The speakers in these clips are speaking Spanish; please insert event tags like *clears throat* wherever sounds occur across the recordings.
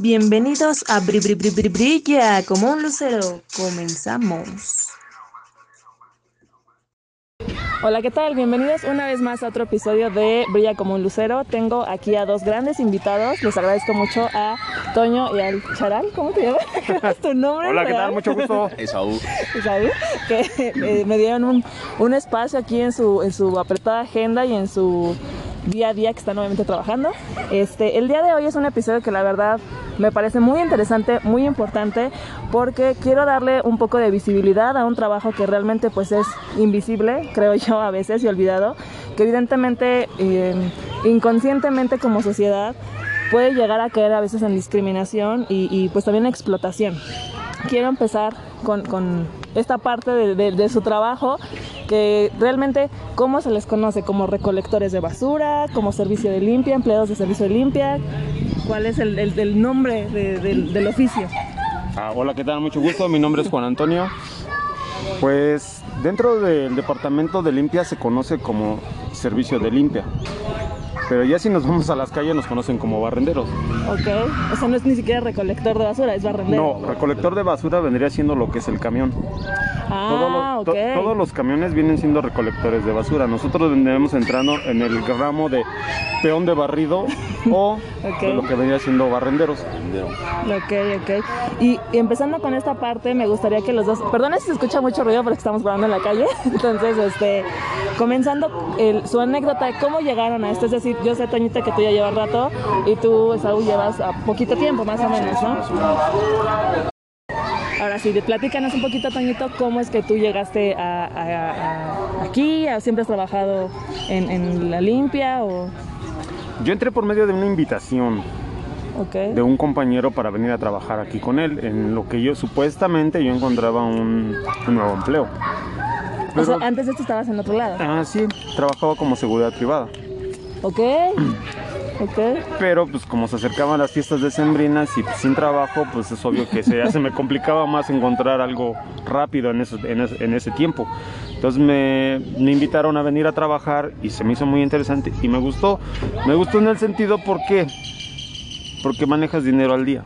Bienvenidos a Bri Bri Bri Bri Brilla como un lucero. Comenzamos. Hola, ¿qué tal? Bienvenidos una vez más a otro episodio de Brilla como un lucero. Tengo aquí a dos grandes invitados. Les agradezco mucho a Toño y al Charal. ¿Cómo te llamas? *laughs* ¿Cuál es tu nombre? Hola, ¿qué tal? Mucho gusto. *laughs* Esaú. Isaú, que eh, me dieron un, un espacio aquí en su, en su apretada agenda y en su día a día que están nuevamente trabajando. Este, el día de hoy es un episodio que la verdad me parece muy interesante, muy importante, porque quiero darle un poco de visibilidad a un trabajo que realmente pues es invisible, creo *laughs* yo a veces y olvidado, que evidentemente eh, inconscientemente como sociedad puede llegar a caer a veces en discriminación y, y, pues también explotación. Quiero empezar con, con esta parte de, de, su trabajo, que realmente cómo se les conoce, como recolectores de basura, como servicio de limpia, empleados de servicio de limpia, cuál es el, el, nombre de, del oficio. Ah, hola, ¿qué tal? Mucho gusto. Mi nombre es Juan Antonio. Pues dentro del departamento de limpia se conoce como servicio de limpia. Pero ya si nos vamos a las calles nos conocen como barrenderos. Ok, o sea, no es ni siquiera recolector de basura, es barrendero. No, recolector de basura vendría siendo lo que es el camión. Ah, Todo lo- ok. to- todos los camiones vienen siendo recolectores de basura. Nosotros vendremos entrando en el ramo de peón de barrido o *laughs* Ok. de lo que vendría siendo barrenderos. Ok, ok. Y, y empezando con esta parte, me gustaría que los dos. Perdona si se escucha mucho ruido porque estamos grabando en la calle. *laughs* Entonces, este. Comenzando el- su anécdota de cómo llegaron a esto. Decir, yo sé, Toñita, que tú ya llevas rato y tú, Saúl, llevas a poquito tiempo, más o menos, ¿no? Ahora sí, platícanos un poquito, Toñito, cómo es que tú llegaste a, a- a- aquí. ¿O ¿Siempre has trabajado en, en la limpia o.? Yo entré por medio de una invitación Ok. de un compañero para venir a trabajar aquí con él, en lo que yo supuestamente yo encontraba un, un nuevo empleo. O sea, Pero- antes de esto estabas en otro lado. Ah, sí, trabajaba como seguridad privada. Ok. Ok. Pero pues como se acercaban las fiestas decembrinas y pues, sin trabajo, pues es obvio que se, ya se me complicaba más encontrar algo rápido en ese, en ese, en ese tiempo. Entonces me, me invitaron a venir a trabajar y se me hizo muy interesante y me gustó. Me gustó en el sentido, ¿por qué? Porque manejas dinero al día.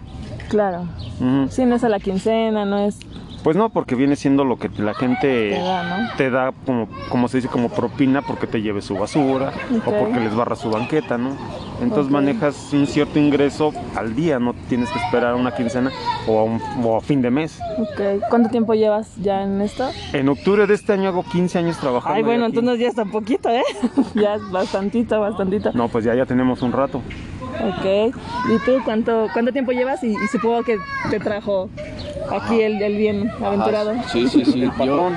Claro. Ujú. Sí, no es a la quincena, no es. Pues no, porque viene siendo lo que la gente Te da, ¿no? te da como, como se dice, como propina porque te lleve su basura o porque les barra su banqueta, ¿no? Entonces manejas un cierto ingreso al día, no tienes que esperar una quincena o a, un, o a fin de mes. Ok. ¿Cuánto tiempo llevas ya en esto? En octubre de este año hago 15 años trabajando. Ay, bueno, aquí. entonces ya está poquito, ¿eh? *laughs* ya es bastantito, bastantito. No, pues ya, ya tenemos un rato. Ok. ¿Y tú cuánto, cuánto tiempo llevas? Y, y supongo que te trajo aquí el, el bien aventurado. Sí, sí, sí. Yo,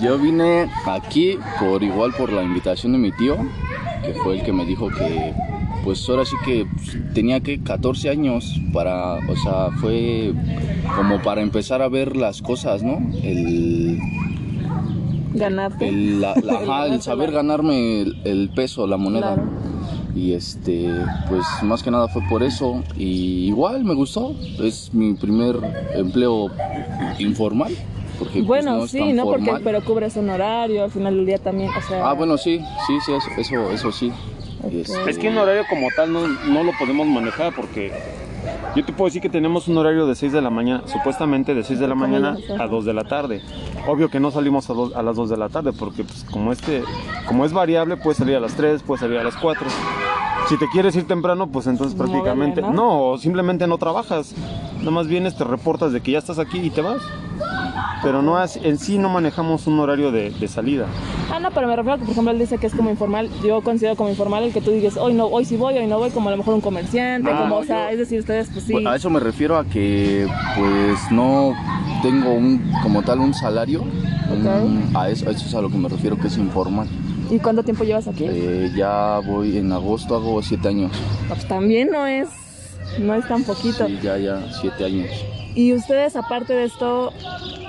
yo vine aquí por igual por la invitación de mi tío, que fue el que me dijo que pues ahora sí que pues, tenía que 14 años para, o sea, fue como para empezar a ver las cosas, ¿no? El, Ganarte. el, la- la- *laughs* ajá, el saber ganarme el, el peso, la moneda. Claro. Y este, pues más que nada fue por eso. Y igual me gustó. Es mi primer empleo informal. Porque pues, Bueno, no sí, tan ¿no? Porque, pero cubres un horario al final del día también, o sea... Ah, bueno, sí, sí, sí, eso, eso, eso sí. Este, Es que un horario como tal no, no lo podemos manejar porque yo te puedo decir que tenemos un horario de 6 de la mañana, supuestamente de 6 de la ¿Cómo mañana a hacer? a 2 de la tarde. Obvio que no salimos a, dos- a las 2 de la tarde porque pues, como este como es variable puede salir a las 3, puede salir a las 4. Si te quieres ir temprano, pues entonces Moverle, prácticamente ¿no? no, simplemente no trabajas. Nada más vienes, te reportas de que ya estás aquí y te vas. Pero no es- en sí no manejamos un horario de, de salida. Ah, no, pero me refiero a que, por ejemplo, él dice que es como informal. Yo considero como informal el que tú digas, hoy no, hoy sí voy, hoy no voy, como a lo mejor un comerciante, Ah, como, o yo- sea, es decir, ustedes, pues sí. a eso me refiero a que pues no tengo un como tal un salario. un- a, eso, a eso es a lo que me refiero que es informal. ¿Y cuánto tiempo llevas aquí? Eh, ya voy en agosto, hago siete años. Pues también no es, no es tan poquito. Sí, ya, ya, siete años. Y ustedes, aparte de esto,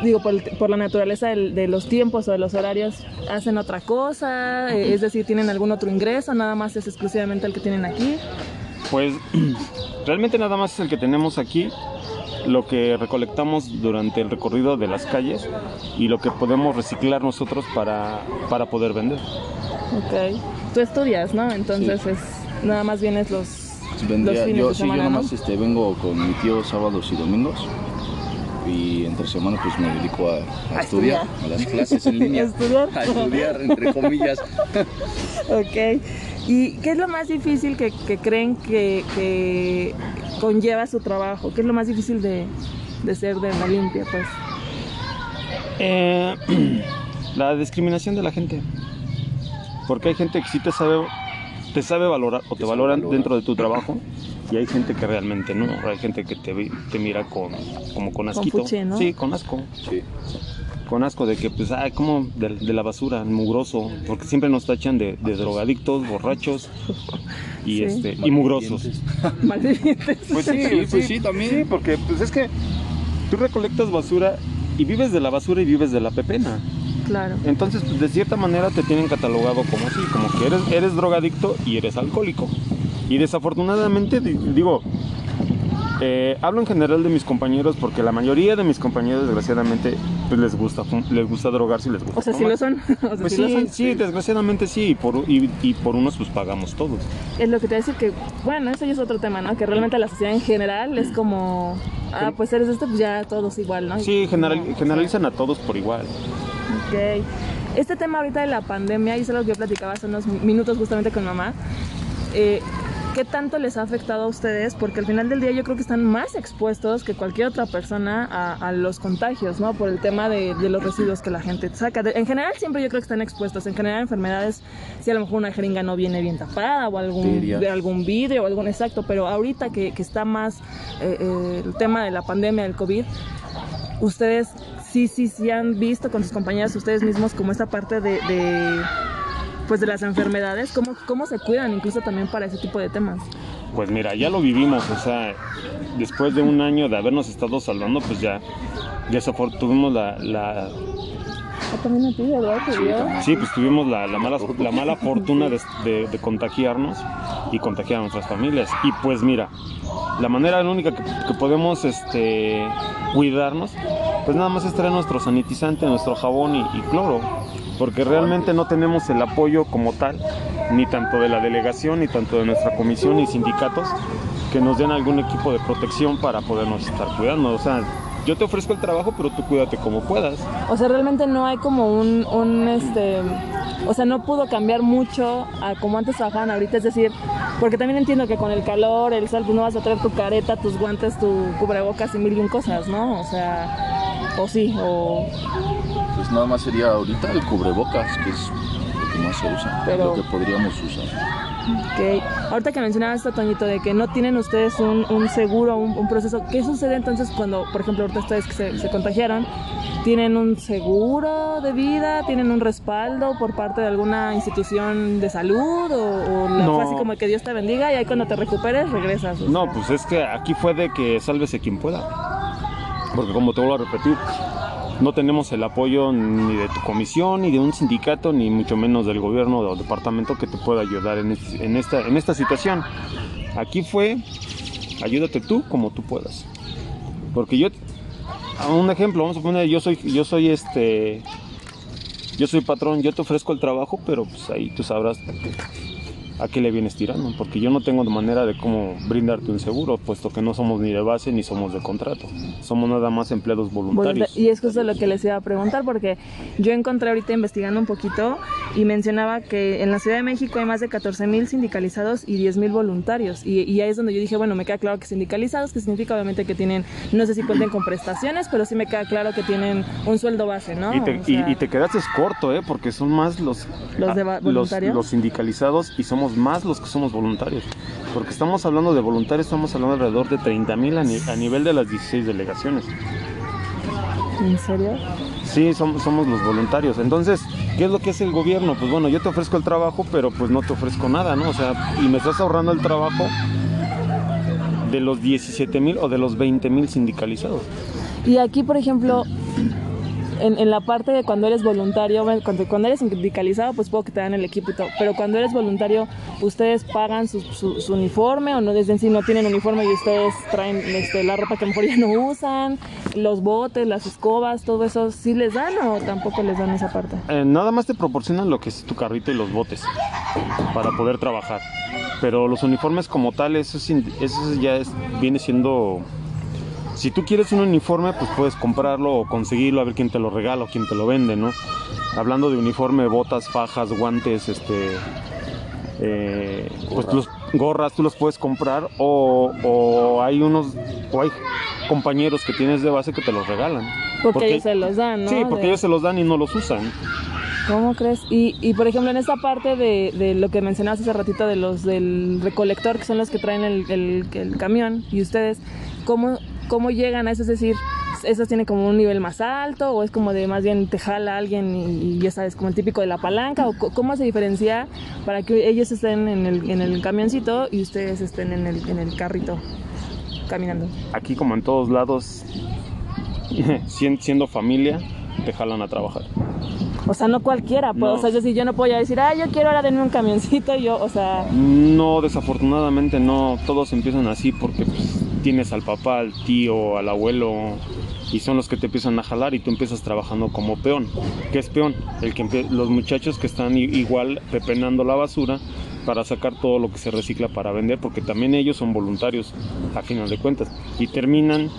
digo, por, el- por la naturaleza del- de los tiempos o de los horarios, ¿hacen otra cosa? Eh, es decir, ¿tienen algún otro ingreso? ¿Nada más es exclusivamente el que tienen aquí? Pues *clears throat* realmente nada más es el que tenemos aquí, lo que recolectamos durante el recorrido de las calles y lo que podemos reciclar nosotros para, para poder vender. Ok. Tú estudias, ¿no? Entonces es nada más vienes los vendría, los fines yo sí, semana, yo ¿no? nomás este, vengo con mi tío sábados y domingos. Y entre semana pues me dedico a, a A estudiar, estudiar. a las clases en *laughs* línea. ¿A estudiar? A estudiar, entre comillas. *laughs* Ok. ¿Y qué es lo más difícil que, que creen que, que conlleva su trabajo? ¿Qué es lo más difícil de, de ser de la limpia, pues? Eh, *clears throat* la discriminación de la gente. Porque hay gente que sí te sabe, te sabe valorar o te valoran dentro de tu trabajo y hay gente que realmente no. Hay gente que te, vi- te mira con, como con asquito. fuchi, ¿no? Sí, con asco. Sí. Con asco de que, pues, ay, como de, de la basura, mugroso. Porque siempre nos tachan de, de drogadictos, borrachos *laughs* y, Sí. este, y mugrosos. *laughs* Malvivientes. Pues sí, Sí, pues sí, también. Sí, porque pues es que tú recolectas basura y vives de la basura y vives de la pepena. Claro. Entonces, pues, de cierta manera te tienen catalogado como así, como que eres, eres drogadicto y eres alcohólico. Y desafortunadamente, di- digo, eh, hablo en general de mis compañeros porque la mayoría de mis compañeros, desgraciadamente, pues les gusta, les gusta drogarse y les gusta O sea, sí fumar. lo son. *laughs* O sea, Pues sí lo sí, son. sí, desgraciadamente sí, y por, y, y por unos pues pagamos todos. Es lo que te decir que, bueno, eso ya es otro tema, ¿no? Que realmente la sociedad en general es como, ah, pues eres esto, pues ya todos igual, ¿no? Sí, general- generalizan a todos por igual. Este tema ahorita de la pandemia, y es algo que yo platicaba hace unos minutos justamente con mamá, eh, ¿qué tanto les ha afectado a ustedes? Porque al final del día yo creo que están más expuestos que cualquier otra persona a, a los contagios, ¿no? Por el tema de, de los residuos que la gente saca. En general siempre yo creo que están expuestos. En general enfermedades, si a lo mejor una jeringa no viene bien tapada o algún, de algún vidrio o algún exacto, pero ahorita que, que está más eh, eh, el tema de la pandemia del COVID, ustedes sí, sí, sí han visto con sus compañeras, ustedes mismos, como esta parte de, de, pues de las enfermedades, cómo, cómo se cuidan incluso también para ese tipo de temas. Pues mira, ya lo vivimos, o sea, después de un año de habernos estado salvando, pues ya, desafor- tuvimos la, la- también a ti, ¿verdad? Sí, pues tuvimos la, la mala, la mala fortuna de, de- de contagiarnos y contagiar a nuestras familias. Y pues mira, la manera única que, que podemos este, cuidarnos, pues nada más es traer nuestro sanitizante, nuestro jabón y, y cloro, porque realmente no tenemos el apoyo como tal, ni tanto de la delegación, ni tanto de nuestra comisión y sindicatos, que nos den algún equipo de protección para podernos estar cuidando. O sea, yo te ofrezco el trabajo, pero tú cuídate como puedas. O sea, realmente no hay como un, un, este, o sea, no pudo cambiar mucho a como antes trabajaban ahorita, es decir, porque también entiendo que con el calor, el sol, pues no vas a traer tu careta, tus guantes, tu cubrebocas y mil y un cosas, ¿no? O sea, o sí, o... Pues nada más sería ahorita el cubrebocas, que es lo que más se usa, Pero- lo que podríamos usar. Ok, ahorita que mencionabas esto, Toñito, de que no tienen ustedes un, un seguro, un, un proceso, ¿qué sucede entonces cuando, por ejemplo, ahorita ustedes que se, se contagiaron, tienen un seguro de vida, tienen un respaldo por parte de alguna institución de salud o, o la- No. fue así como que Dios te bendiga y ahí cuando te recuperes regresas? o No, pues es que aquí fue de que sálvese quien pueda. Porque como te vuelvo a repetir, no tenemos el apoyo ni de tu comisión, ni de un sindicato, ni mucho menos del gobierno o departamento que te pueda ayudar en, es- en esta, situación. Aquí fue, ayúdate tú como tú puedas. Porque yo, un ejemplo, vamos a poner, yo soy, yo soy este, yo soy patrón, yo te ofrezco el trabajo, pero pues ahí tú sabrás a qué le vienes tirando, porque yo no tengo manera de cómo brindarte un seguro, puesto que no somos ni de base ni somos de contrato, somos nada más empleados voluntarios. Volunta- Y es justo lo que les iba a preguntar, porque yo encontré ahorita investigando un poquito y mencionaba que en la Ciudad de México hay más de 14 mil sindicalizados y 10 mil voluntarios. Y, y ahí es donde yo dije, bueno, me queda claro que sindicalizados, que significa obviamente que tienen, no sé si cuenten con prestaciones, pero sí me queda claro que tienen un sueldo base, ¿no? Y te, O sea, y- y te quedaste corto, ¿eh? porque son más los, ¿Los de va- los- voluntarios? los sindicalizados y somos más los que somos voluntarios. Porque estamos hablando de voluntarios, estamos hablando alrededor de 30 mil a, ni- a nivel de las 16 delegaciones. ¿En serio? Sí, somos, somos los voluntarios. Entonces, ¿qué es lo que hace el gobierno? Pues bueno, yo te ofrezco el trabajo, pero pues no te ofrezco nada, ¿no? O sea, y me estás ahorrando el trabajo de los 17 mil o de los 20 mil sindicalizados. Y aquí, por ejemplo, en, la parte de cuando eres voluntario, cuando, cuando eres sindicalizado, pues puedo que te dan el equipo y todo, pero cuando eres voluntario, ¿ustedes pagan su, uniforme o no? Desde en sí no tienen uniforme y ustedes traen este, la ropa que a lo mejor ya no usan, los botes, las escobas, todo eso, ¿sí les dan o tampoco les dan esa parte? Eh, nada más te proporcionan lo que es tu carrito y los botes para poder trabajar. Pero los uniformes como tal, eso, es ya viene siendo... Si tú quieres un uniforme, pues puedes comprarlo o conseguirlo, a ver quién te lo regala o quién te lo vende, ¿no? Hablando de uniforme, botas, fajas, guantes, este... eh, pues los gorras tú los puedes comprar o, o hay unos o hay compañeros que tienes de base que te los regalan Porque, ellos se los dan, ¿no? sí porque De- ellos se los dan y no los usan ¿Cómo crees? Y, y por ejemplo, en esta parte de, de lo que mencionabas hace ratito de los del recolector, que son los que traen el, el- el camión, y ustedes, ¿cómo, ¿cómo llegan a eso? Es decir, ¿esos tienen como un nivel más alto o es como de más bien te jala alguien y, y ya sabes, como el típico de la palanca? ¿O cómo se diferencia para que ellos estén en el, en el camioncito y ustedes estén en el, en el carrito caminando? aquí como en todos lados *laughs* sien- siendo familia te jalan a trabajar O sea, no cualquiera, pues, No. o sea, es decir, yo no puedo ya decir, ah, yo quiero ahora denme un camioncito, y yo, o sea... no desafortunadamente no todos empiezan así porque pues, tienes al papá al tío al abuelo y son los que te empiezan a jalar y tú empiezas trabajando como peón ¿qué es peón? el que los muchachos que están igual pepenando la basura para sacar todo lo que se recicla para vender porque también ellos son voluntarios a final de cuentas y terminan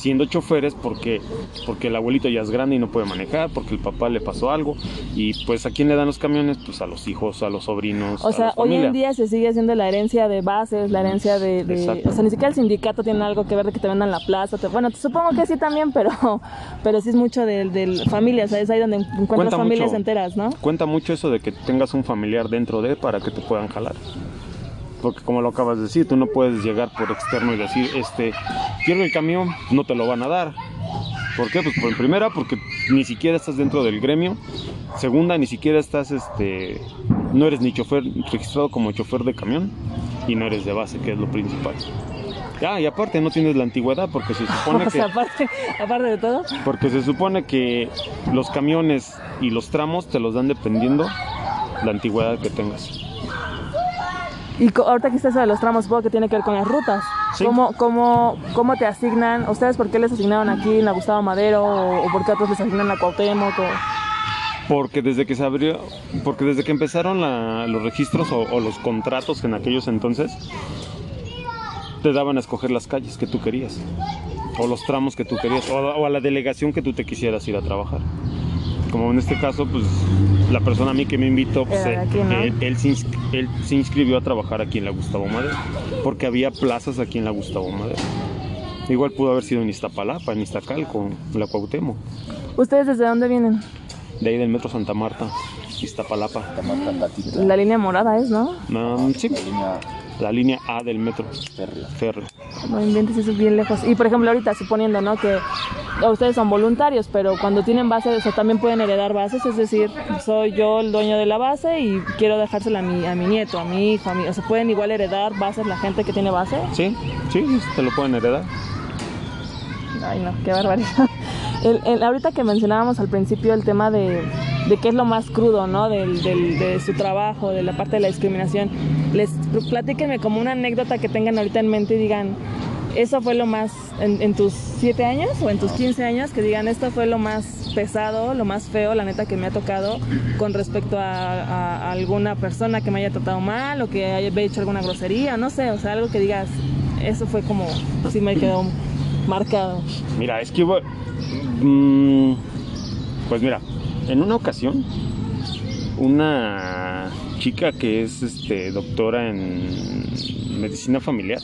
siendo choferes porque porque el abuelito ya es grande y no puede manejar porque el papá le pasó algo y pues a quién le dan los camiones pues a los hijos a los sobrinos O a sea, la hoy en día se sigue haciendo la herencia de bases, la herencia de... de- o sea, ni siquiera el sindicato tiene algo que ver de que te vendan la plaza. te- bueno, supongo que sí también, pero, pero sí es mucho del de familias, es ahí donde encuentras Cuenta familias mucho. enteras, ¿no? Cuenta mucho eso de que tengas un familiar dentro de para que te puedan jalar. Porque como lo acabas de decir, tú no puedes llegar por externo y decir, este, quiero el camión, no te lo van a dar. ¿Por qué? Pues por primera, porque ni siquiera estás dentro del gremio. Segunda, ni siquiera estás, este, no eres ni chofer registrado como chofer de camión y no eres de base, que es lo principal. Ya, y aparte no tienes la antigüedad porque se *laughs* supone que aparte, aparte de todo. porque se supone que los camiones y los tramos te los dan dependiendo la antigüedad que tengas. Y ahorita que está eso de los tramos, supongo que tiene que ver con las rutas. Sí. ¿Cómo, cómo, ¿Cómo te asignan? ¿Ustedes por qué les asignaron aquí en la Gustavo Madero o, o por qué otros les asignan la Cuauhtémoc? o- Porque desde que se abrió, porque desde que empezaron la- los registros o, o los contratos en aquellos entonces, te daban a escoger las calles que tú querías, o los tramos que tú querías, o, a- o a la delegación que tú te quisieras ir a trabajar. Como en este caso, pues la persona a mí que me invitó, pues, ¿no? él, él se él se inscribió a trabajar aquí en la Gustavo Madero, porque había plazas aquí en la Gustavo Madero. Igual pudo haber sido en Iztapalapa, en Iztacalco, en la Cuauhtémoc, ¿Ustedes desde dónde vienen? de ahí del metro Santa Marta, Iztapalapa. La línea morada es, ¿no? Um, sí, la línea la línea A del metro férrea. férreo. No inventes, eso es bien lejos. Y por ejemplo, ahorita suponiendo, ¿no? Que ustedes son voluntarios, pero cuando tienen base, o sea, también pueden heredar bases, es decir, soy yo el dueño de la base y quiero dejársela a mi, a mi nieto, a mi hijo, a mi, o sea, pueden igual heredar bases la gente que tiene base. Sí, sí, te lo pueden heredar. Ay, no, qué barbaridad. El, el- ahorita que mencionábamos al principio el tema de, de qué es lo más crudo, ¿no? Del, del- de su trabajo, de la parte de la discriminación. Les platíquenme como una anécdota que tengan ahorita en mente y digan, eso fue lo más, en, en tus 7 años o en tus 15 años, que digan, esto fue lo más pesado, lo más feo, la neta que me ha tocado con respecto a, a- a alguna persona que me haya tratado mal o que haya hecho alguna grosería, no sé, o sea, algo que digas, eso fue como, sí me quedó marcado. Mira, es que hubo- mm, pues mira, en una ocasión una chica que es este doctora en medicina familiar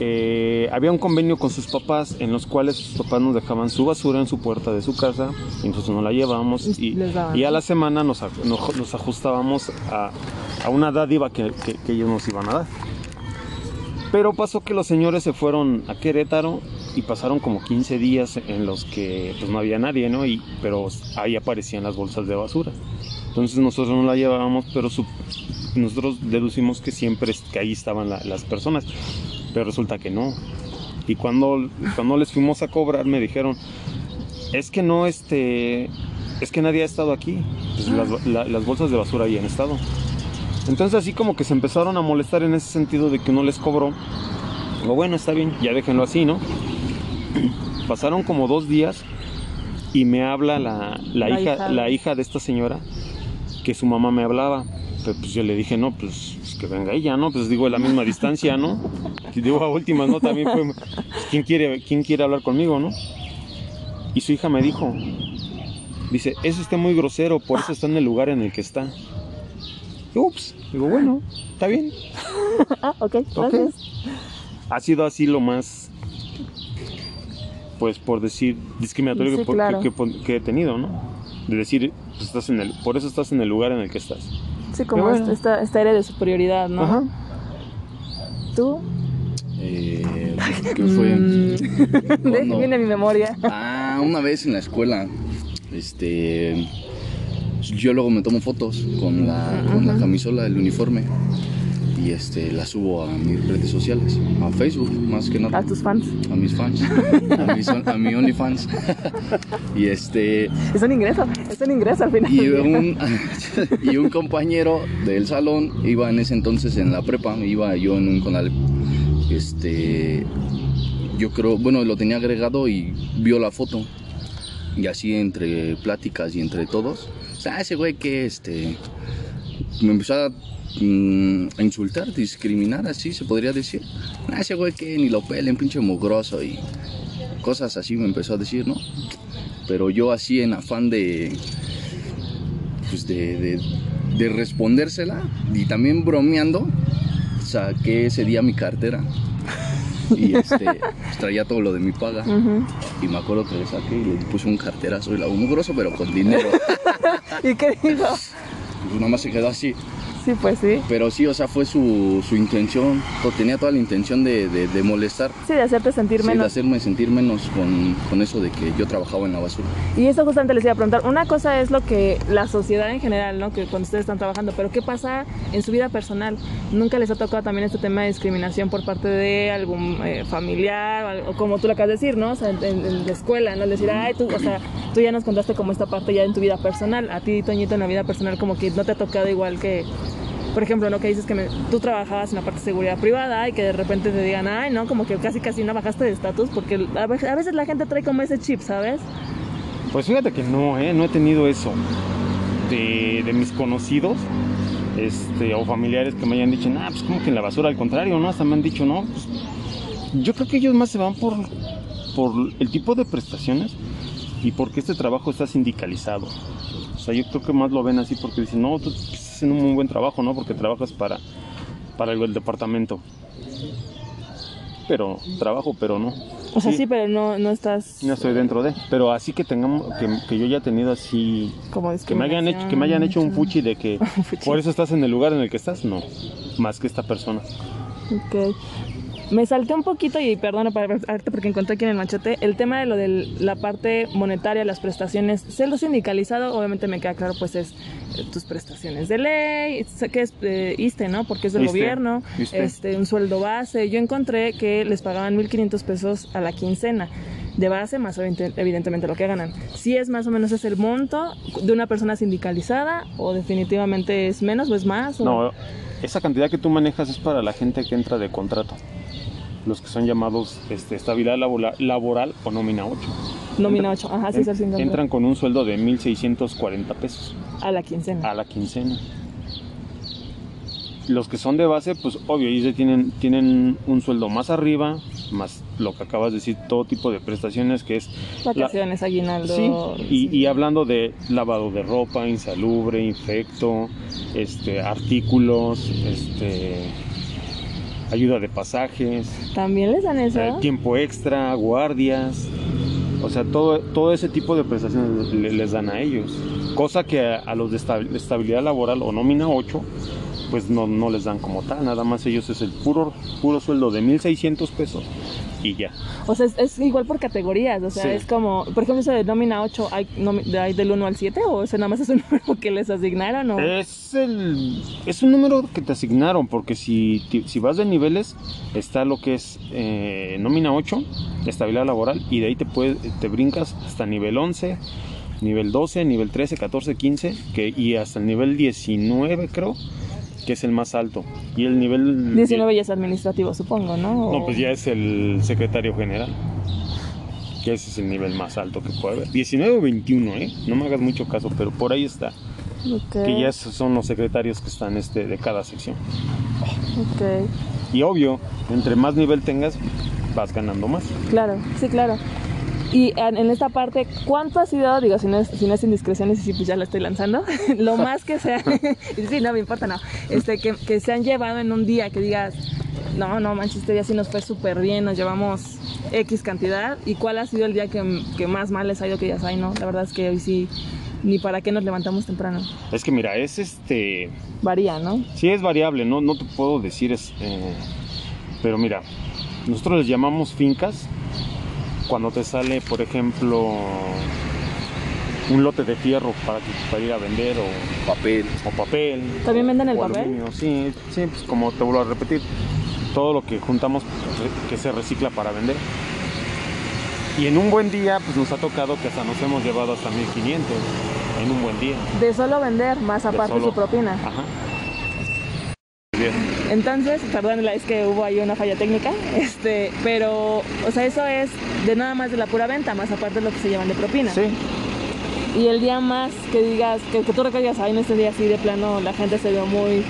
eh, había un convenio con sus papás en los cuales sus papás nos dejaban su basura en su puerta de su casa y nosotros nos la llevábamos Y a la semana nos, aj- nos- nos ajustábamos a, a una dádiva que- que- que ellos nos iban a dar. Pero pasó que los señores se fueron a Querétaro y pasaron como 15 días en los que pues no había nadie, ¿no? Y, pero ahí aparecían las bolsas de basura. Entonces nosotros no la llevábamos, pero nosotros deducimos que siempre que ahí estaban la- las personas. Pero resulta que no. Y cuando, cuando les fuimos a cobrar me dijeron, es que no, este, es que nadie ha estado aquí. Pues las, la- las bolsas de basura ahí han estado. Entonces así como que se empezaron a molestar en ese sentido de que uno les cobró. Digo, bueno, está bien, ya déjenlo así, ¿no? *clears throat* Pasaron como dos días y me habla la, la La hija, hija. la hija de esta señora que su mamá me hablaba. Pero pues yo le dije, no, pues, pues que venga ella, ¿no? Pues digo, a la misma distancia, ¿no? Y digo, a últimas, ¿no? También fue, pues, ¿quién quiere, ¿quién quiere hablar conmigo, no? Y su hija me dijo, dice, es usted muy grosero, por eso está en el lugar en el que está. Y, Ups, digo, bueno, está bien. *laughs* Ah, ok, gracias. Ha sido así lo más, pues por decir, discriminatorio Sí, que, por- claro. que- que- que he tenido, ¿no? De decir, pues, estás en el, por eso estás en el lugar en el que estás. Sí, como bueno. esta, esta área de superioridad, ¿no? Ajá. ¿Tú? Eh, *laughs* ¿Qué fue? Mm, ¿Cuándo? Viene *laughs* mi memoria. Ah, una vez en la escuela, este, yo luego me tomo fotos con la, con la camisola, el uniforme, y este, la subo a mis redes sociales, a Facebook más que nada, A tus fans. a mis fans, a mis, a mi OnlyFans, *laughs* y este, Es un ingreso, es un ingreso al final. y un, *laughs* *laughs* y un compañero del salón iba en ese entonces en la prepa, iba yo en un Conalep. Este, yo creo, bueno, lo tenía agregado y vio la foto. Y así entre pláticas y entre todos, o sea, ese güey que este, me empezó a, mm, a insultar, discriminar, así se podría decir. Ah, ese güey que ni lo pelen, pinche mugroso y cosas así me empezó a decir, ¿no? Pero yo así en afán de, pues de, de, de respondérsela y también bromeando, saqué ese día mi cartera y este, pues, traía todo lo de mi paga y me acuerdo que le saqué y le puse un carterazo y la muy grosso pero con dinero. *laughs* ¿Y qué dijo? Pues nada más se quedó así. Sí, pues sí. Pero sí, o sea, fue su, su intención, o tenía toda la intención de, de- de molestar, Sí, de hacerte sentir sí, de menos. hacerme sentir menos con, con eso de que yo trabajaba en la basura. Y eso justamente les iba a preguntar. Una cosa es lo que la sociedad en general, ¿no? Que cuando ustedes están trabajando, pero ¿qué pasa en su vida personal? ¿Nunca les ha tocado también este tema de discriminación por parte de algún eh, familiar o, como tú lo acabas de decir, ¿no? O sea, en la escuela, ¿no? Decir, ay, tú, o sea, tú ya nos contaste como esta parte ya en tu vida personal. A ti, Toñito, en la vida personal como que no te ha tocado igual que... Por ejemplo, ¿no? Que dices que me- tú trabajabas en la parte de seguridad privada y que de repente te digan, ay, no, como que casi casi no bajaste de estatus porque a veces la gente trae como ese chip, ¿sabes? Pues fíjate que no, ¿eh? no he tenido eso. De, de mis conocidos este, o familiares que me hayan dicho, ah, pues como que en la basura, al contrario, ¿no? Hasta me han dicho, no, pues, yo creo que ellos más se van por, por el tipo de prestaciones y porque este trabajo está sindicalizado. O sea, yo creo que más lo ven así porque dicen, no, tú estás haciendo un muy buen trabajo, ¿no? Porque trabajas para, para el, el departamento. Pero, trabajo, pero no. O sea, sí, pero no, no estás No estoy dentro de, pero así que tengamos, que, que yo haya tenido así, como que me hayan hecho, que me hayan hecho un fuchi de que *laughs* fuchi. por eso estás en el lugar en el que estás, no, más que esta persona. Ok. Me salté un poquito y perdona para porque encontré aquí en el machete el tema de lo de la parte monetaria, las prestaciones. Ser lo sindicalizado, obviamente me queda claro, pues es eh, tus prestaciones de ley, que es eh, ISTE, ¿no? Porque es del gobierno, este, un sueldo base. Yo encontré que les pagaban 1.500 pesos a la quincena de base, más evidente- evidentemente lo que ganan. Si es más o menos es el monto de una persona sindicalizada o definitivamente es menos o es más. o- No, esa cantidad que tú manejas es para la gente que entra de contrato, los que son llamados este, estabilidad laboral, laboral o nómina 8. Nómina 8, ajá, sí, es el 50. entran con un sueldo de 1.640 pesos a la quincena. a la quincena. Los que son de base, pues obvio, ellos tienen, tienen un sueldo más arriba, más lo que acabas de decir, todo tipo de prestaciones que es la- Vacaciones, aguinaldo. Sí, y, sí. y hablando de lavado de ropa, insalubre, infecto, este, artículos, este, ayuda de pasajes, ¿También les dan eso? eh, tiempo extra, guardias, o sea, todo, todo ese tipo de prestaciones le- les dan a ellos. Cosa que a, a los de estabilidad laboral o nómina 8 pues no, no les dan como tal, nada más ellos es el puro, puro sueldo de 1.600 pesos y ya. O sea, es, es igual por categorías, o sea, Sí. es como, por ejemplo, ese de nómina 8, ¿hay, ¿hay del 1 al 7 o ese nada más es un *laughs* número que les asignaron? O... Es, el, es un número que te asignaron, porque si, si vas de niveles, está lo que es eh, nómina 8, estabilidad laboral, y de ahí te, puedes, te brincas hasta nivel 11, nivel 12, nivel 13, 14, 15, que, y hasta el nivel 19 creo, que es el más alto. Y el nivel... 19 ya es administrativo, supongo, ¿no? O- No, pues ya es el secretario general. Que ese es el nivel más alto que puede haber. 19 o 21, ¿eh? No me hagas mucho caso, pero por ahí está. Ok, Que ya son los secretarios que están este, de cada sección. ok. Y obvio, entre más nivel tengas, vas ganando más. Claro, sí, claro. Y en, en esta parte, ¿cuánto ha sido, digo, si no es, si no es indiscreciones y si pues ya la estoy lanzando, *laughs* lo más que sea, *laughs* sí, no me importa, no, este, que, que se han llevado en un día, que digas, no, no, manches, este día sí nos fue súper bien, nos llevamos X cantidad, y cuál ha sido el día que, que más mal les ha ido que ya ay, no, la verdad es que hoy sí, ni para qué nos levantamos temprano, Es que mira, es este. varía, ¿no? Sí, es variable, no, no te puedo decir. Es, eh, pero mira, nosotros les llamamos fincas cuando te sale, por ejemplo, un lote de fierro para, ir a vender o Papel. o papel. ¿También venden el papel? aluminio. Sí, sí, pues como te vuelvo a repetir, todo lo que juntamos re- que se recicla para vender. Y en un buen día, pues nos ha tocado que hasta nos hemos llevado hasta 1500 en un buen día. De solo vender, más aparte solo. su propina. Ajá. Entonces, perdón, es que hubo ahí una falla técnica, *laughs* este, pero, o sea, eso es de nada más de la pura venta, más aparte de lo que se llevan de propina. Sí, Y el día más que digas, que, que tú recuerdas, ahí en este día así de plano la gente se vio muy,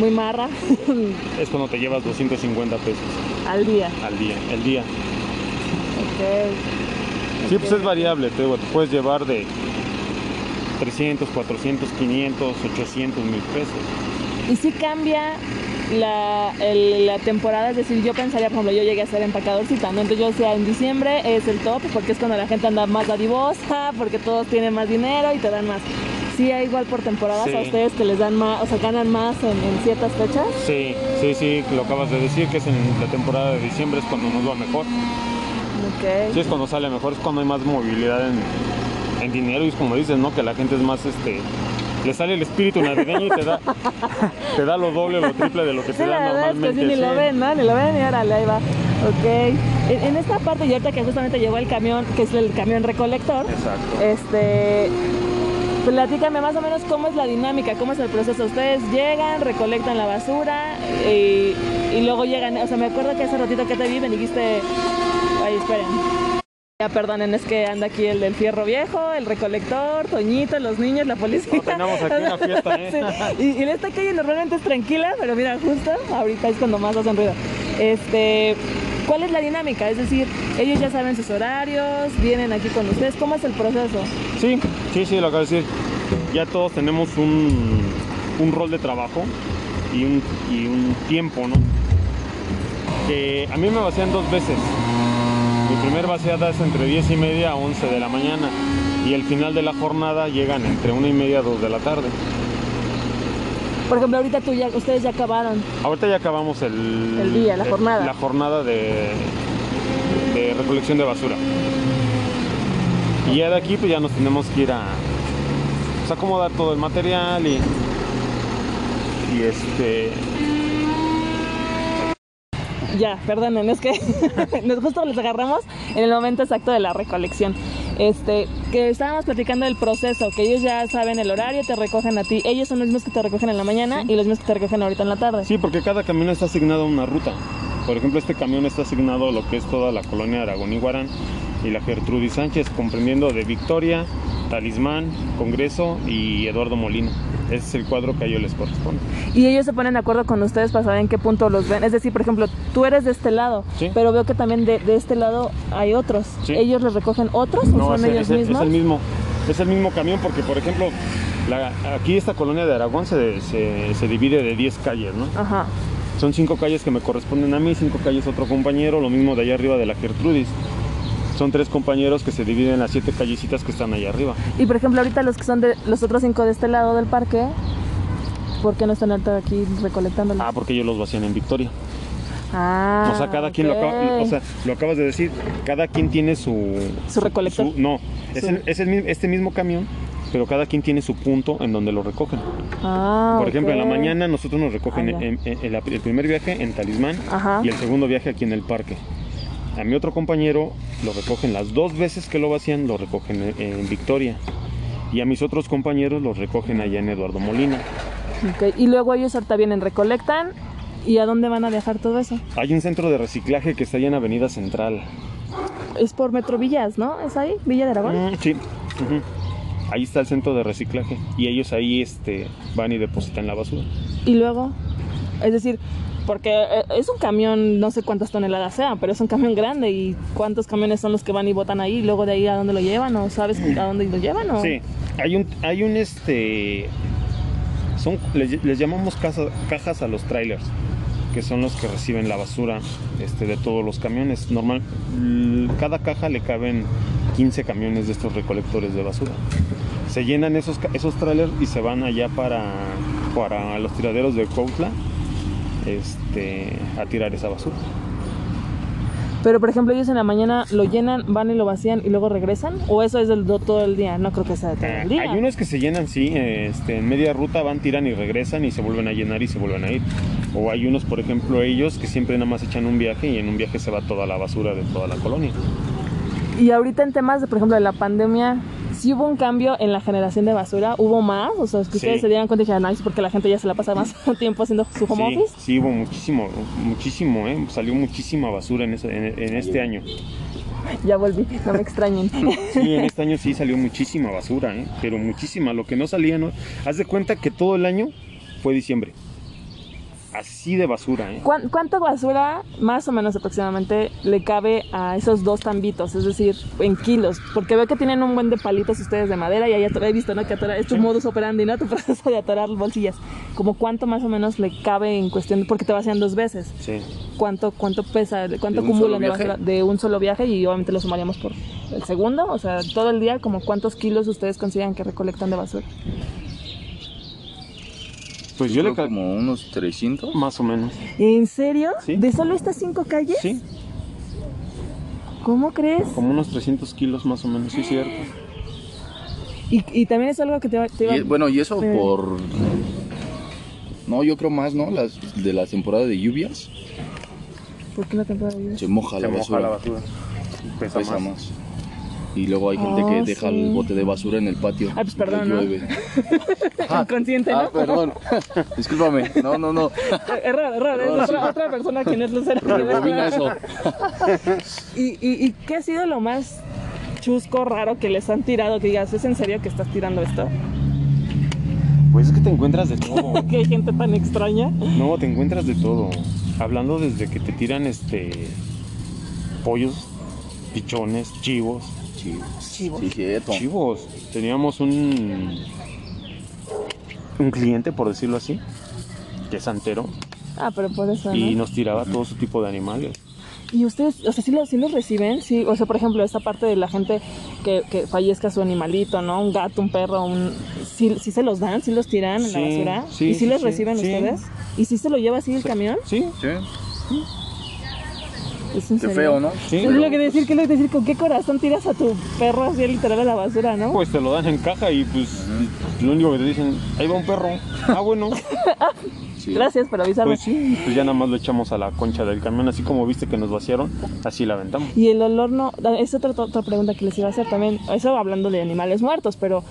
muy marra *laughs* es cuando te llevas 250 pesos al día. al día. El día. Ok. Sí, pues es variable, te, digo, te puedes llevar de 300, 400, 500, 800 mil pesos. Y sí cambia la, el- la temporada, es decir, yo pensaría, por ejemplo, yo llegué a ser empacadorcita, ¿no? Entonces yo decía, en diciembre es el top, porque es cuando la gente anda más dadivosa, porque todos tienen más dinero y te dan más. Sí, hay igual por temporadas Sí. a ustedes que les dan más, o sea, ganan más en, en ciertas fechas. Sí, sí, sí, lo acabas de decir, que es en la temporada de diciembre, es cuando nos va mejor. Sí, es cuando sale mejor, es cuando hay más movilidad en, en dinero y es como dices, ¿no? Que la gente es más, este, le sale el espíritu navideño y te da, te da lo doble o lo triple de lo que Sí, te da verdad es que normalmente. sí, ni lo ven, ¿no? Ni lo ven y órale, ahí va. Ok. En, en esta parte, y ahorita que justamente llegó el camión, que es el camión recolector, Exacto. este... Platícame más o menos cómo es la dinámica, cómo es el proceso. Ustedes llegan, recolectan la basura y, y luego llegan. O sea, me acuerdo que hace ratito que te vi, me dijiste. Ay, esperen. Ya perdonen, es que anda aquí el del fierro viejo, el recolector, Toñito, los niños, la policía. No, tenemos aquí una fiesta, ¿eh? Sí, Y, y en esta calle normalmente es tranquila, pero mira, justo ahorita es cuando más hacen ruido. Este, ¿cuál es la dinámica? Es decir, ellos ya saben sus horarios, vienen aquí con ustedes. ¿Cómo es el proceso? Sí, sí, sí, lo acabo de decir. Ya todos tenemos un, un rol de trabajo y un, y un tiempo, ¿no? Que a mí me vacían dos veces. Mi primer vaciada es entre 10 y media a 11 de la mañana y el final de la jornada llegan entre 1 y media a 2 de la tarde. Por ejemplo, ahorita tú ya, ustedes ya acabaron. Ahorita ya acabamos el, El día, la jornada. La jornada de, de recolección de basura. Y ya de aquí pues ya nos tenemos que ir a pues, acomodar todo el material y, y este Ya, perdonen, es que *laughs* nos justo les agarramos en el momento exacto de la recolección. Este, que estábamos platicando del proceso, que ellos ya saben el horario, te recogen a ti. Ellos son los mismos que te recogen en la mañana y los mismos que te recogen ahorita en la tarde. Sí, porque cada camión está asignado a una ruta. Por ejemplo, este camión está asignado a lo que es toda la colonia Aragón y Guarán y la Gertrudis Sánchez, comprendiendo de Victoria, Talismán, Congreso y Eduardo Molina. Ese es el cuadro que a ellos les corresponde. Y ellos se ponen de acuerdo con ustedes para saber en qué punto los ven. Es decir, por ejemplo, tú eres de este lado, Sí. pero veo que también de, de este lado hay otros. Sí. ¿Ellos les recogen otros o No, son es, ellos es mismos? es el mismo. Es el mismo camión porque, por ejemplo, la- aquí esta colonia de Aragón se, se- se divide de 10 calles, ¿no? Ajá. Son cinco calles que me corresponden a mí, cinco calles a otro compañero, lo mismo de allá arriba de la Gertrudis. Son tres compañeros que se dividen en las siete callecitas que están allá arriba. Y por ejemplo, ahorita los que son de los otros cinco de este lado del parque, por qué no están ahorita aquí recolectándolo? Ah, porque ellos los vacían en Victoria. Ah, o sea, cada quien lo acaba, o sea, lo acabas de decir, cada quien tiene su ¿Su recolector? su- no, es, el- es el este mismo camión, pero cada quien tiene su punto en donde lo recogen. Ah, Por ejemplo, en la mañana nosotros nos recogen Ah, la- el primer viaje en Talismán Ajá. y el segundo viaje aquí en el parque. A mi otro compañero lo recogen las dos veces que lo vacían, lo recogen en, Victoria. Y a mis otros compañeros los recogen allá en Eduardo Molina. Ok, Y luego ellos ahorita vienen, recolectan. ¿Y a dónde van a dejar todo eso? Hay un centro de reciclaje que está allá en Avenida Central. Es por Metro Villas, ¿no? ¿Es ahí? ¿Villa de Aragón? Mm, sí. Ahí está el centro de reciclaje y ellos ahí este, van y depositan la basura. Y luego, es decir, porque eh, es un camión, no sé cuántas toneladas sean, pero es un camión grande y cuántos camiones son los que van y botan ahí, y luego de ahí a dónde lo llevan o sabes a dónde lo llevan o Sí, hay un, hay un este, son, les, llamamos cajas a los trailers, que son los que reciben la basura este, de todos los camiones. Normal, cada caja le caben 15 camiones de estos recolectores de basura. Se llenan esos, esos trailers y se van allá para, para los tiraderos de Cuautla este, a tirar esa basura. Pero por ejemplo ellos en la mañana lo llenan, van y lo vacían y luego regresan o eso es del do- todo el día, no creo que sea de todo el día. Hay unos que se llenan, sí, este, en media ruta van, tiran y regresan y se vuelven a llenar y se vuelven a ir. O hay unos, por ejemplo, ellos que siempre nada más echan un viaje y en un viaje se va toda la basura de toda la colonia. Y ahorita en temas de por ejemplo de la pandemia, sí hubo un cambio en la generación de basura, hubo más, o sea, que Sí. ustedes se dieran cuenta y dijeron, "Ay, es porque la gente ya se la pasa más *laughs* *laughs* tiempo haciendo su home Sí, office." sí, hubo muchísimo, muchísimo, ¿eh? salió muchísima basura en, ese- en- en este año. Ya volví, no me extrañen. *laughs* Sí, en este año sí salió muchísima basura, ¿eh? pero muchísima. Lo que no salía, ¿no? Haz de cuenta que todo el año fue diciembre. Así de basura, ¿eh? ¿Cuán- ¿Cuánta basura, más o menos aproximadamente, le cabe a esos dos tambitos? Es decir, en kilos. Porque veo que tienen un buen de palitos ustedes de madera y ahí he visto, ¿no? Que atora, es tu Sí. modus operandi, ¿no? *laughs* Tu proceso de atorar bolsillas. Como cuánto más o menos le cabe en cuestión, porque te vacían dos veces. Sí. ¿Cuánto, cuánto pesa, cuánto ¿De un acumulan basura de un solo viaje? Y obviamente lo sumaríamos por el segundo. O sea, todo el día, como cuántos kilos ustedes consideran que recolectan de basura. Pues yo le Creo cal... como unos 300. Más o menos. ¿En serio? Sí. ¿De solo estas cinco calles? Sí, ¿Cómo crees? como unos 300 kilos más o menos, sí, es cierto. Y, y también es algo que te, va- te Y, bueno, y eso por... No, yo creo más, ¿no? Las de la temporada de lluvias. ¿Por qué la temporada de lluvia? Se moja la Se moja basura. la basura. Pesa, Pesa más. más. Y luego hay gente Oh, que deja sí. el bote de basura en el patio. Ay, pues y perdón, ¿no? *laughs* llueve. Inconsciente, ¿no? Ah, perdón. *laughs* Discúlpame. No, no, no. Error, error, es No, otra, sí. otra persona quien es Lucero. Rebobina eso. *laughs* ¿Y, y, ¿Y qué ha sido lo más chusco, raro que les han tirado? Que digas, ¿es en serio que estás tirando esto? Pues es que te encuentras de todo. Que hay gente tan extraña. No, te encuentras de todo. Hablando desde que te tiran este pollos, pichones, chivos. Chivos. Chivos. Sí, cierto. Chivos. Teníamos un un cliente, por decirlo así, que es santero Ah, pero por eso, ¿no? y nos tiraba todo su tipo de animales. ¿Y ustedes, o sea, sí los, sí los reciben? Sí, o sea, por ejemplo, esta parte de la gente que, que fallezca su animalito, ¿no? Un gato, un perro, un... ¿Sí, sí se los dan? ¿Sí los tiran en la basura? sí, ¿Y sí, sí, les sí, reciben sí. ustedes? ¿Y sí se lo lleva así el camión? Sí, Sí. ¿Es en Qué serio? feo, ¿no? Sí. Es lo que decir, que es lo que decir, ¿con qué corazón tiras a tu perro así literal a la basura, no? pues te lo dan en caja y pues lo único que te dicen, ahí va un perro. Ah, bueno. *laughs* Sí. Gracias por avisarme. Pues sí, pues ya nada más lo echamos a la concha del camión, así como viste que nos vaciaron, así la aventamos. Y el olor no, es otra, otra pregunta que les iba a hacer también, eso hablando de animales muertos, pero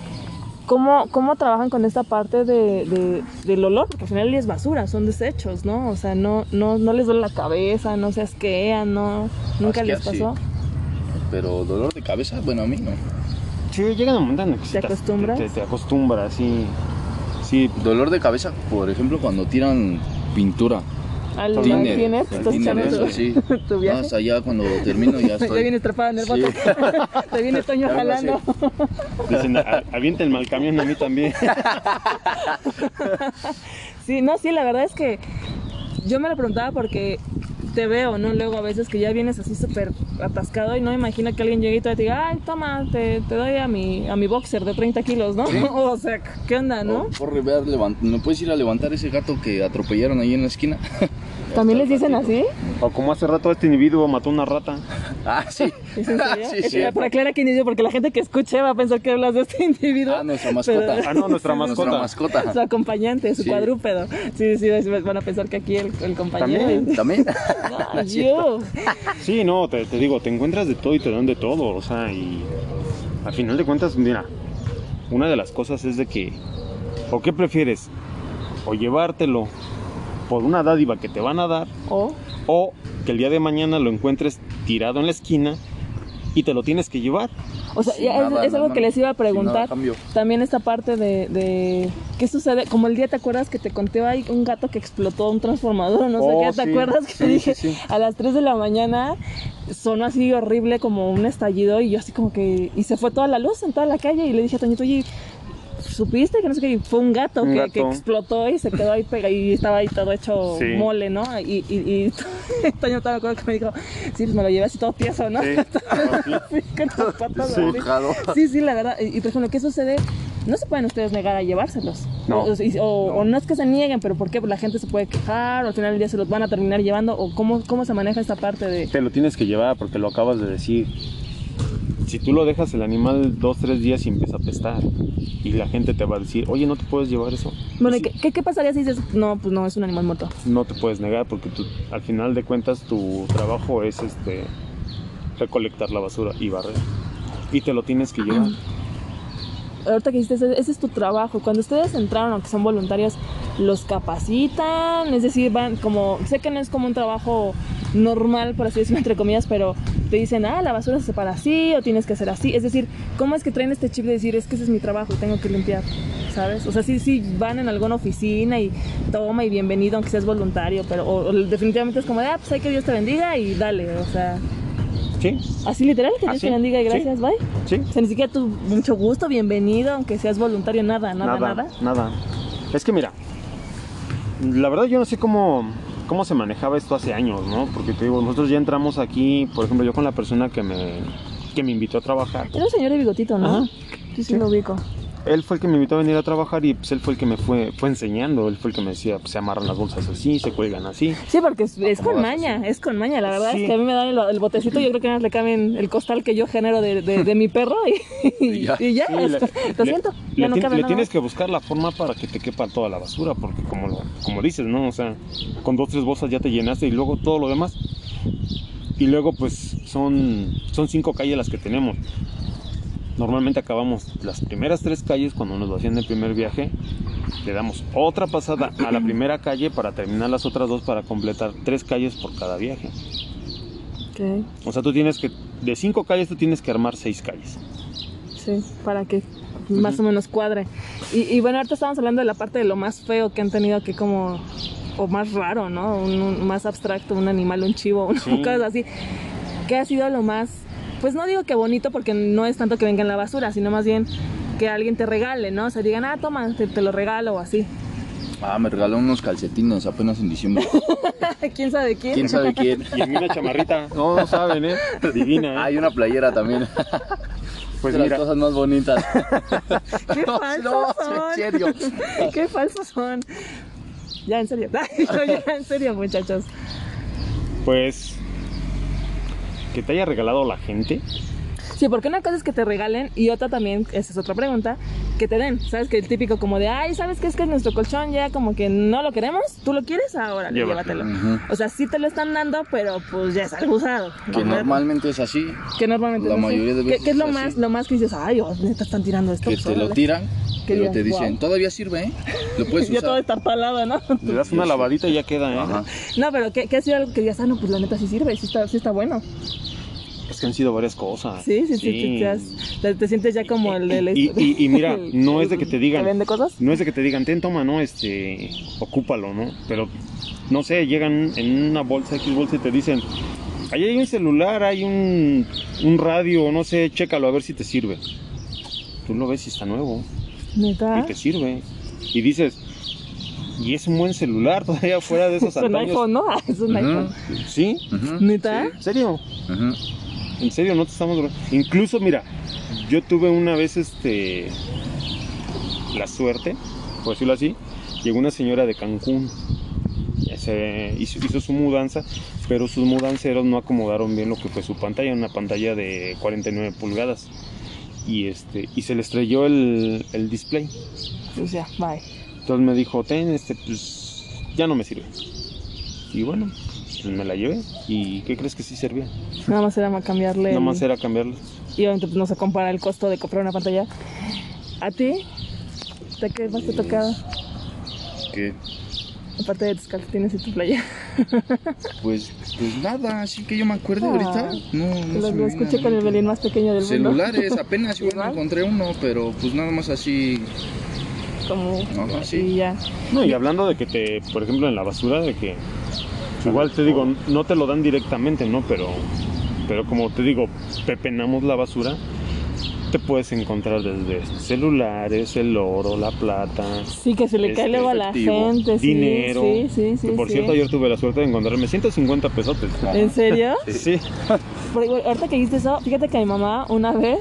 ¿cómo, cómo trabajan con esta parte de, de- del olor? Porque al final es basura, son desechos, ¿no? O sea, no, no, no les duele la cabeza, no se asquean, no, nunca les sí. pasó. Pero dolor de cabeza, bueno, a mí no. Sí, llega un momento en el que ¿Te acostumbras? Te, te acostumbras, sí. Sí, Dolor de cabeza, por ejemplo, cuando tiran pintura. Al Tiner. tiner, estás tiner, echando sí. *laughs* tu viaje. Más allá cuando termino ya *laughs* Ya estoy. vienes atrapada en el Sí. bote. *laughs* Te viene Toño Ya jalando. dicen, "A- aviéntenme al camión a mí también. Sí, no, sí, la verdad es que yo me lo preguntaba porque te veo, ¿no? Luego a veces que ya vienes así súper atascado y no me imagino que alguien llegue y te diga, ay, toma, te, te doy a mi, a mi boxer de 30 kilos, ¿no? *laughs* o sea, ¿qué onda, no? Oh, ve a levant- ¿Me puedes ir a levantar ese gato que atropellaron ahí en la esquina? *laughs* ¿También les dicen así? O como hace rato este individuo mató una rata. *laughs* ah, sí. ¿Es en serio? sí, Es- sí. Para aclarar quién es yo, porque la gente que escuche va a pensar que hablas de este individuo. Ah, nuestra mascota. Ah, no, nuestra *laughs* Nuestra mascota. mascota. Su acompañante, su Sí. cuadrúpedo. Sí, sí, van a pensar que aquí el, el compañero. También. ¿También? *laughs* No, yo. Sí, no, te, te digo, te encuentras de todo y te dan de todo, o sea, y al final de cuentas, mira, una de las cosas es de que, ¿o qué prefieres? O llevártelo por una dádiva que te van a dar, O, o que el día de mañana lo encuentres tirado en la esquina y te lo tienes que llevar. o sea, ya es, nada, es algo nada, que les iba a nada preguntar. También esta parte de, de qué sucede, como el día te acuerdas que te conté ahí un gato que explotó un transformador, no sé Oh, qué, ¿te sí, acuerdas que sí, te dije sí, sí. a las 3 de la mañana sonó así horrible como un estallido y yo así como que y se fue toda la luz en toda la calle y le dije a Toñito, oye, supiste que no sé qué, fue un gato, Un que, gato. que explotó y se quedó ahí pegado y estaba ahí todo hecho Sí. mole, ¿no? Y, y, y *laughs* Toño estaba acuerdo que me dijo, sí, pues me lo llevé así todo tieso, ¿no? Sí. *laughs* Sí. Sí, la verdad. Y, y, por ejemplo, ¿qué sucede? No se pueden ustedes negar a llevárselos. No. O- o no es que se nieguen, pero ¿por qué? Pues la gente se puede quejar, o al final del día se los van a terminar llevando, o cómo, cómo se maneja esta parte de... Te lo tienes que llevar porque lo acabas de decir. Si tú lo dejas el animal dos, tres días y empieza a apestar y la gente te va a decir, oye, no te puedes llevar eso. Bueno, ¿y Sí. ¿qué, qué, qué pasaría si dices, no, pues no, es un animal muerto? no te puedes negar porque tú, al final de cuentas tu trabajo es este recolectar la basura y barrer y te lo tienes que llevar Ahorita que dijiste, ese, ese es tu trabajo. Cuando ustedes entraron, aunque son voluntarios, ¿los capacitan? Es decir, van como... Sé que no es como un trabajo normal, por así decirlo, *laughs* entre comillas, pero te dicen, ah, la basura se separa así o tienes que hacer así. Es decir, ¿cómo es que traen este chip de decir, es que ese es mi trabajo y tengo que limpiar? ¿Sabes? O sea, sí, sí, van en alguna oficina y toma y bienvenido, aunque seas voluntario, pero o- o definitivamente es como de, ah, pues hay que Dios te bendiga y dale. O sea, sí así literal, que Dios te bendiga y sí. gracias, bye. sí O sea, ni siquiera tú, mucho gusto, bienvenido, aunque seas voluntario, nada, nada, nada. nada es que mira la verdad yo no sé cómo cómo se manejaba esto hace años no porque te digo nosotros ya entramos aquí por ejemplo yo con la persona que me que me invitó a trabajar Era un señor de bigotito, ¿no? Ajá. Sí, sí, Sí. lo ubico. Él fue el que me invitó a venir a trabajar y pues él fue el que me fue fue enseñando él fue el que me decía pues, se amarran las bolsas así se cuelgan así Sí, porque es, es con maña, es con maña. La verdad Sí. es que a mí me dan el, el botecito, yo creo que más le caben el costal que yo genero de, de, de mi perro y, y *laughs* Y ya. ya, Sí, es- le- lo le- siento, le, ya no ti- cabe le nada tienes que buscar la forma para que te quepa toda la basura, porque como, lo- como dices, ¿no? O sea, con dos, tres bolsas ya te llenaste y luego todo lo demás. Y luego pues son, son cinco calles las que tenemos. Normalmente acabamos las primeras tres calles cuando nos lo hacían el primer viaje. Le damos otra pasada a la primera calle para terminar las otras dos para completar tres calles por cada viaje. Ok, O sea, tú tienes que, de cinco calles tú tienes que armar seis calles. sí, para que más o menos cuadre. Y, y bueno, ahorita estamos hablando de la parte de lo más feo que han tenido que como, o más raro, ¿no? Un, un- más abstracto, un animal, un chivo, *laughs* una Sí. cosa así. ¿Qué ha sido lo más, pues no digo que bonito porque no es tanto que venga en la basura, sino más bien que alguien te regale, ¿no? O sea, digan, ah, toma, te, te lo regalo o así. Ah, me regaló unos calcetines apenas en diciembre. *laughs* ¿Quién sabe quién? ¿Quién sabe quién? Y una chamarrita, *laughs* no, no saben, ¿eh? Divina, ¿eh? Hay una playera también. Pues de las mira, cosas más bonitas. *laughs* ¡Qué No, falsos no, son! en serio. ¡Qué falsos son! Ya, en serio. ya, en serio, muchachos. pues que te haya regalado la gente. Sí, porque una cosa es que te regalen y otra también, esa es otra pregunta, que te den. ¿Sabes? Que el típico como de, ay, ¿sabes qué es que nuestro colchón ya como que no lo queremos? ¿Tú lo quieres? Ahora, Llévatelo. llévatelo. Ujú. O sea, sí te lo están dando, pero pues ya es algo usado. Que ¿verdad? normalmente es así. Que normalmente la es así. mayoría de ¿Qué- veces ¿Qué, es lo es más, así. lo más que dices? Ay, oh, neta están tirando esto. Que pues, te lo órale". tiran, ¿Qué pero te dicen, Wow. todavía sirve, ¿eh? Lo puedes *laughs* Ya todo usar. estartalado, ¿no? *laughs* Le das una lavadita y ya queda, ¿eh? Ajá. No, pero ¿qué, qué ha sido algo que digas, ah, no, pues la neta sí sirve, sí está, sí está bueno? Es que han sido varias cosas. Sí, sí, sí, sí, te, has- te- te sientes ya como el de la Y, y- y mira, *laughs* no es de que te ¿Te digan, vende cosas? no es de que te digan, ten, toma, no, este, ocúpalo, ¿no? Pero, no sé, llegan en una bolsa, X bolsa y te dicen, ahí hay un celular, hay un, un radio, no sé, chécalo a ver si te sirve. Tú lo ves y está nuevo. ¿Neta? y te sirve. Y dices, y es un buen celular *laughs* todavía fuera de esos Es un antaños. iPhone, ¿no? *laughs* Es un iPhone. Sí. ¿Neta? ¿en serio? En serio, no te estamos Incluso, mira, yo tuve una vez este la suerte, por decirlo así, llegó una señora de Cancún. Se hizo, hizo su mudanza, pero sus mudanceros no acomodaron bien lo que fue su pantalla, una pantalla de 49 pulgadas. Y este y se le estrelló el, el display. Pues ya, bye. Entonces me dijo, ten, este, pues ya no me sirve. Y bueno, pues me la llevé. ¿Y qué crees que sí servía? Nada más era cambiarle. Nada el- más era cambiarla. Y obviamente pues, no se compara el costo de comprar una pantalla. ¿A ti? ¿De qué más te ha tocado? ¿Qué? Aparte de tus calcetines y tu playa. Pues, pues nada, así que yo me acuerdo Ah. ahorita. No, no Lo, lo escuché con el. Belín más pequeño del mundo. Celulares, apenas igual me encontré uno, pero pues nada más así. Como. Ajá, sí. Y ya. No, y hablando de que te, por ejemplo, en la basura, de que igual te digo, no te lo dan directamente, ¿no? Pero, pero como te digo, pepenamos la basura, te puedes encontrar desde celulares, el oro, la plata, Sí, que se le cae Este, luego a la gente. sí, dinero. Sí, sí, sí. que por sí. cierto, ayer tuve la suerte de encontrarme 150 pesotes. ¿En serio? Sí, Porque, bueno, ahorita que dijiste eso, fíjate que a mi mamá una vez,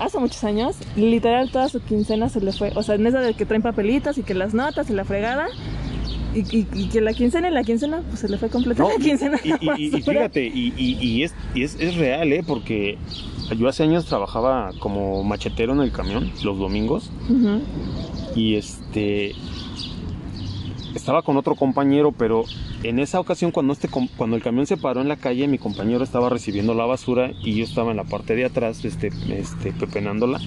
hace muchos años, literal toda su quincena se le fue. O sea, en esa de que traen papelitos y que las notas y la fregada. Y, y- y que la quincena y la quincena, pues se le fue completa No, la quincena. y, fíjate, es, y es, es real, ¿eh? Porque yo hace años trabajaba como machetero en el camión, los domingos. Y este estaba con otro compañero, pero en esa ocasión cuando este cuando el camión se paró en la calle, mi compañero estaba recibiendo la basura y yo estaba en la parte de atrás, este, este, pepenándola.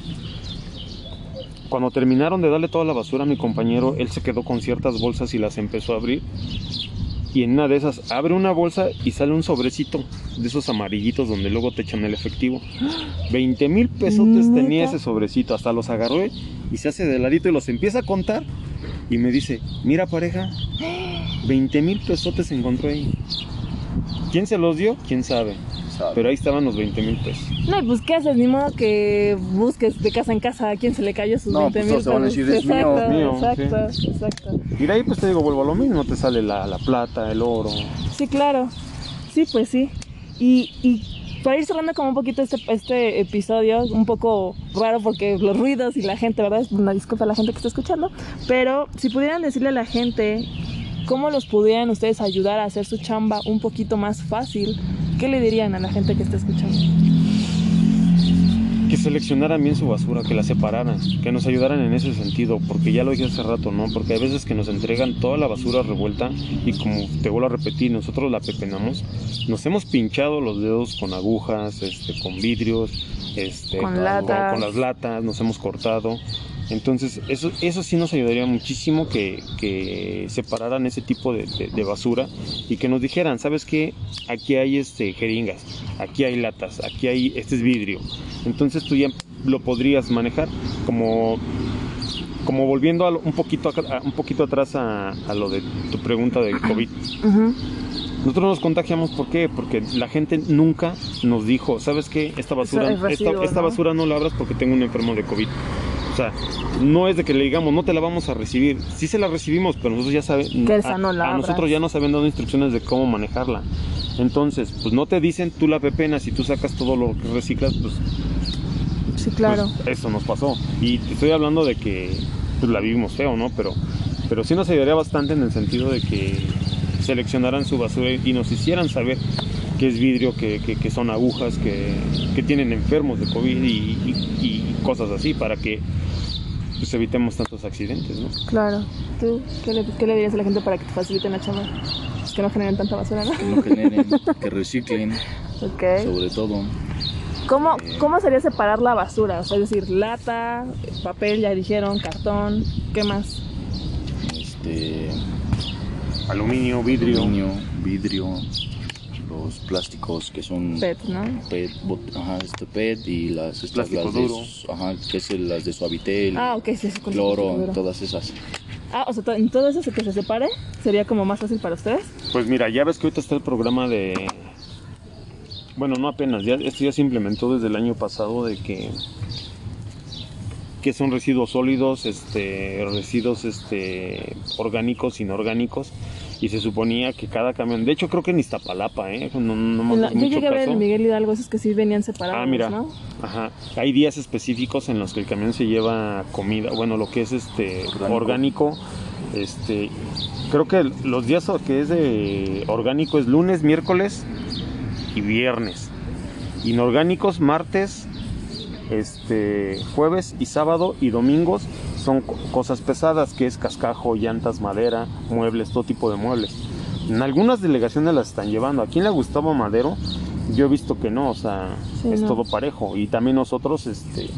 Cuando terminaron de darle toda la basura a mi compañero, él se quedó con ciertas bolsas y las empezó a abrir. Y en una de esas abre una bolsa y sale un sobrecito de esos amarillitos donde luego te echan el efectivo. 20 mil pesotes tenía ¿Neta? ese sobrecito, hasta los agarró y se hace de ladito y los empieza a contar y me dice, mira pareja, 20 mil pesotes encontró ahí. ¿Quién se los dio? ¿Quién sabe? Pero ahí estaban los 20 mil pesos. No, pues ¿qué haces? Ni modo que busques de casa en casa a quien se le cayó sus No, 20 pues, mil todos te van a decir, "Es mío, exacto, mío", exacto, exacto. Y de ahí pues te digo, vuelvo a lo mismo, te sale la, la plata, el oro. Sí, claro. Sí, pues sí. Y, y para ir cerrando como un poquito este, este episodio, un poco raro porque los ruidos y la gente, ¿verdad? Es una disculpa a la gente que está escuchando. Pero si pudieran decirle a la gente cómo los pudieran ustedes ayudar a hacer su chamba un poquito más fácil, ¿qué le dirían a la gente que está escuchando? que seleccionaran bien su basura, que la separaran, que nos ayudaran en ese sentido, porque ya lo dije hace rato, ¿no? Porque hay veces que nos entregan toda la basura revuelta y como te vuelvo a repetir, nosotros la pepenamos, nos hemos pinchado los dedos con agujas, este, con vidrios, este, Con latas. con las latas, nos hemos cortado. Entonces, eso, eso sí nos ayudaría muchísimo que, que separaran ese tipo de, de- de basura y que nos dijeran, ¿sabes qué? Aquí hay este, jeringas, aquí hay latas, aquí hay, este es vidrio. Entonces tú ya lo podrías manejar como, como volviendo a lo- un, poquito, a- un poquito atrás a, a lo de tu pregunta del COVID. Nosotros nos contagiamos, ¿por qué? Porque la gente nunca nos dijo, ¿sabes qué? Esta basura, es esta, esta ¿no? basura no la abras porque tengo un enfermo de COVID. O sea, no es de que le digamos, no te la vamos a recibir. Sí se la recibimos, pero nosotros ya sabemos. Que esa no la a, nosotros ya nos habían dado instrucciones de cómo manejarla. Entonces, pues no te dicen tú la pepenas y tú sacas todo lo que reciclas, pues, Sí, claro. pues, eso nos pasó. Y te estoy hablando de que pues, la vivimos feo, ¿no? Pero, pero sí nos ayudaría bastante en el sentido de que seleccionaran su basura y nos hicieran saber que es vidrio, que, que- que son agujas, que, que tienen enfermos de COVID y, y- y cosas así para que pues, evitemos tantos accidentes, ¿no? Claro. ¿Tú qué le, qué le dirías a la gente para que te faciliten la chamba? Pues que no generen tanta basura, ¿no? Que no generen, *laughs* que reciclen, Ok. sobre todo. ¿Cómo, ¿Cómo sería separar la basura? O sea, es decir, lata, papel, ya dijeron, cartón, ¿qué más? Este, Aluminio, vidrio. aluminio, vidrio, los plásticos que son PET, ¿no? PET, bot- ajá, este PET y las estas las de, ajá, que es el- las de Suavitel, Ah, sí, cloro, todas esas. Ah, o sea, to- en todo eso que se separe sería como más fácil para ustedes. Pues mira, ya ves que ahorita está el programa de... Bueno, no apenas, ya, esto ya se implementó desde el año pasado de que que son residuos sólidos, este, residuos este, orgánicos, inorgánicos, y se suponía que cada camión, de hecho creo que en Iztapalapa, ¿eh? no, no hagas yo mucho llegué a ver en Miguel Hidalgo esos que sí venían separados, Ah, mira, ¿no? ajá. Hay días específicos en los que el camión se lleva comida, bueno, lo que es este Orgánico. orgánico, este, creo que los días que es de orgánico es lunes, miércoles y viernes. Inorgánicos martes, este, jueves y sábado y domingos son co- cosas pesadas, que es cascajo, llantas, madera, muebles, todo tipo de muebles. En algunas delegaciones las están llevando. Aquí en la Gustavo Madero yo he visto que no, o sea, Sí, es no. todo parejo. Y también nosotros, este,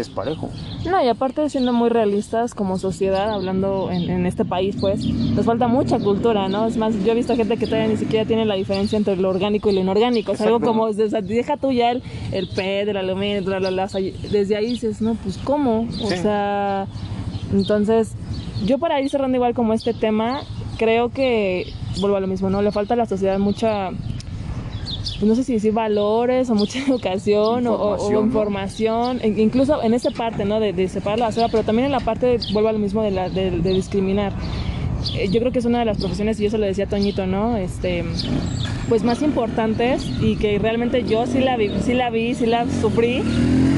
es parejo. No, y aparte siendo muy realistas como sociedad, hablando en, en este país, pues, nos falta mucha cultura, ¿no? Es más, yo he visto gente que todavía ni siquiera tiene la diferencia entre lo orgánico y lo inorgánico. Es algo como, o sea, deja tú ya el, el PET, el aluminio, bla, bla, bla, o desde ahí dices, no, pues, ¿cómo? O Sí. sea, entonces, yo para ir cerrando igual como este tema, creo que, vuelvo a lo mismo, ¿no? Le falta a la sociedad mucha no sé si decir valores o mucha *laughs* educación o- o, o Información, incluso en esa parte, ¿no? De, de separar la basura, pero también en la parte, vuelvo a lo mismo, de, la, de, de discriminar. Eh, Yo creo que es una de las profesiones, y yo se lo decía a Toñito, ¿no? Este, pues más importantes y que realmente yo sí la vi, sí la vi, sí la sufrí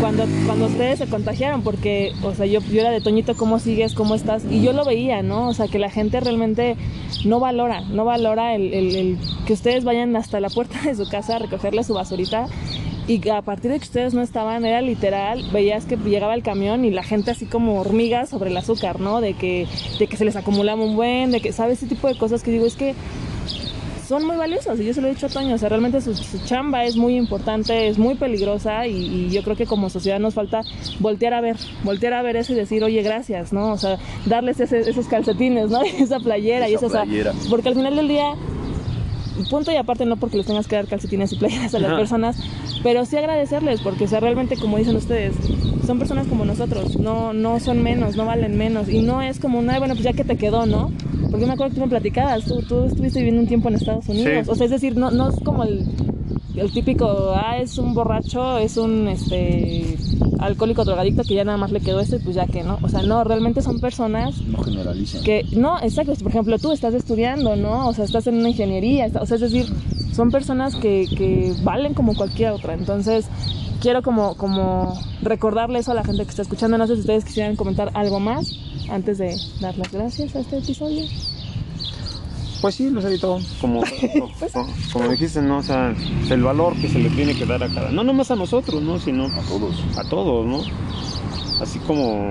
cuando, cuando ustedes se contagiaron, porque, o sea, yo, yo era de Toñito, ¿cómo sigues? ¿Cómo estás? Y yo lo veía, ¿no? O sea, que la gente realmente no valora, no valora el, el- que ustedes vayan hasta la puerta de su casa a recogerle su basurita. Y a partir de que ustedes no estaban, era literal, veías que llegaba el camión y la gente así como hormigas sobre el azúcar, ¿no? De que, de que se les acumulaba un buen, de que, ¿sabes? Ese tipo de cosas que digo, es que son muy valiosos y yo se lo he dicho a Toño, o sea, realmente su, su chamba es muy importante, es muy peligrosa y, y yo creo que como sociedad nos falta voltear a ver, voltear a ver eso y decir, oye, gracias, ¿no? O sea, darles ese- esos calcetines, ¿no? *laughs* Esa playera y Esa o sea, porque al final del día, punto y aparte no porque les tengas que dar calcetines y playeras a las personas, pero sí agradecerles porque, o sea, realmente como dicen ustedes, son personas como nosotros, no, no son menos, no valen menos y no es como, una, bueno, pues ya que te quedó, ¿no? Porque me acuerdo que tú me platicabas, tú, tú estuviste viviendo un tiempo en Estados Unidos, Sí. o sea, es decir, no, no es como el, el típico, ah, es un borracho, es un, este, alcohólico drogadicto que ya nada más le quedó esto y pues ya que, ¿no? O sea, no, realmente son personas No generalicen. que no, exacto, por ejemplo, tú estás estudiando, ¿no? O sea, estás en una ingeniería, está- o sea, es decir, son personas que, que valen como cualquier otra. Entonces, quiero como, como recordarle eso a la gente que está escuchando. No sé si ustedes quisieran comentar algo más antes de dar las gracias a este episodio. Pues sí, Lucerito, como, *laughs* como, como dijiste, ¿no? O sea, el valor que se le tiene que dar a cada, no nomás a nosotros, ¿no? Sino A todos. a todos, ¿no? Así como,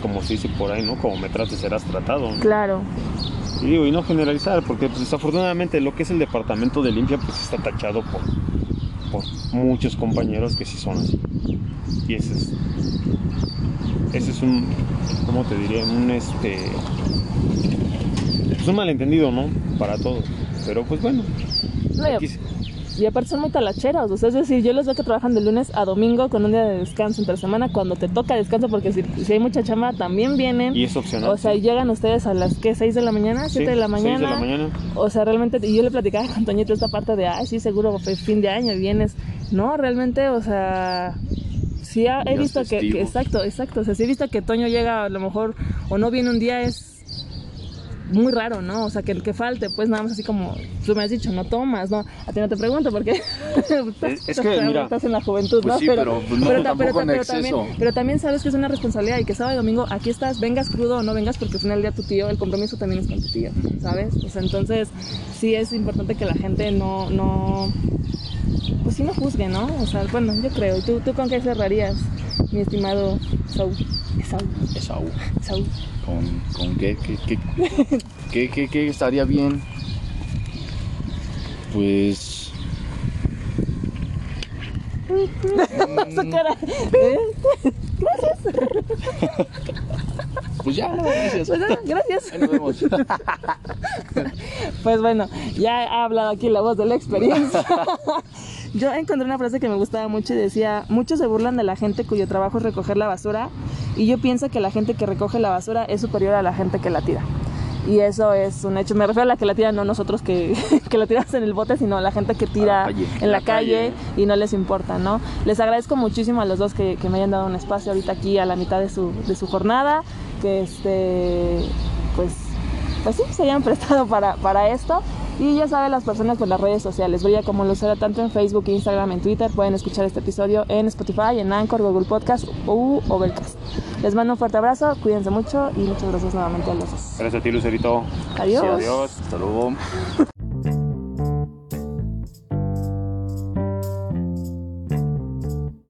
como se dice por ahí, ¿no? Como me trates serás tratado. ¿no? Claro. Y digo, y no generalizar, porque pues, desafortunadamente lo que es el departamento de limpia, pues está tachado por, por muchos compañeros que sí son así. Y ese es, ese es un, ¿cómo te diré? Un este, es un malentendido, ¿no? Para todos. Pero pues bueno, No, y- aparte son muy talacheros, o sea, es decir, yo los veo que trabajan de lunes a domingo con un día de descanso entre semana cuando te toca descanso, porque si, si hay mucha chamba también vienen. y es opcional. O sea, y llegan ustedes a las que 6 de la mañana, 7 Sí, de la mañana. de la mañana. O sea, realmente, y yo le platicaba con Toñito esta parte de, ay, sí, seguro fue fin de año y vienes. No, realmente, o sea, sí he visto que, que- exacto, exacto, o sea, sí he visto que Toño llega a lo mejor o no viene un día, es muy raro, ¿no? O sea, que el que falte, pues nada más así como tú me has dicho, no tomas, ¿no? A ti no te pregunto porque *laughs* Es- es que, mira, estás en la juventud, pues ¿no? sí, pero, pues, no, ta- tampoco en pero exceso. también, pero también sabes que es una responsabilidad y que sábado y domingo aquí estás, vengas crudo o no vengas porque al final del día tu tío, el compromiso también es con tu tío, ¿sabes? O sea, entonces sí es importante que la gente no, no, pues sí no juzgue, ¿no? O sea, bueno, yo creo. ¿Y tú, tú con qué cerrarías, mi estimado Saúl? Saúl, Esaú. Saúl. ¿Con, con qué, qué, qué, qué, qué- estaría bien? Pues... *laughs* Su cara. ¿eh? Pues ya, gracias. Pues nada, gracias. Ahí nos vemos. Pues bueno, ya ha hablado aquí la voz de la experiencia. *laughs* Yo encontré una frase que me gustaba mucho y decía, muchos se burlan de la gente cuyo trabajo es recoger la basura y yo pienso que la gente que recoge la basura es superior a la gente que la tira. y eso es un hecho. Me refiero a la que la tiran, no nosotros que, *laughs* que la tiramos en el bote, sino la gente que tira calle. en la, La calle, calle. y no les importa, ¿no? Les agradezco muchísimo a los dos que, que me hayan dado un espacio ahorita aquí a la mitad de su, de su jornada, que este, pues, pues sí, se hayan *laughs* prestado para, para esto. Y ya saben las personas por las redes sociales, Brilla como Lucero tanto en Facebook, Instagram, en Twitter. Pueden escuchar este episodio en Spotify, en Anchor, Google Podcast u Overcast. Les mando un fuerte abrazo, cuídense mucho y muchas gracias nuevamente a los dos. Gracias a ti, Lucerito. Adiós. Adiós. Hasta luego.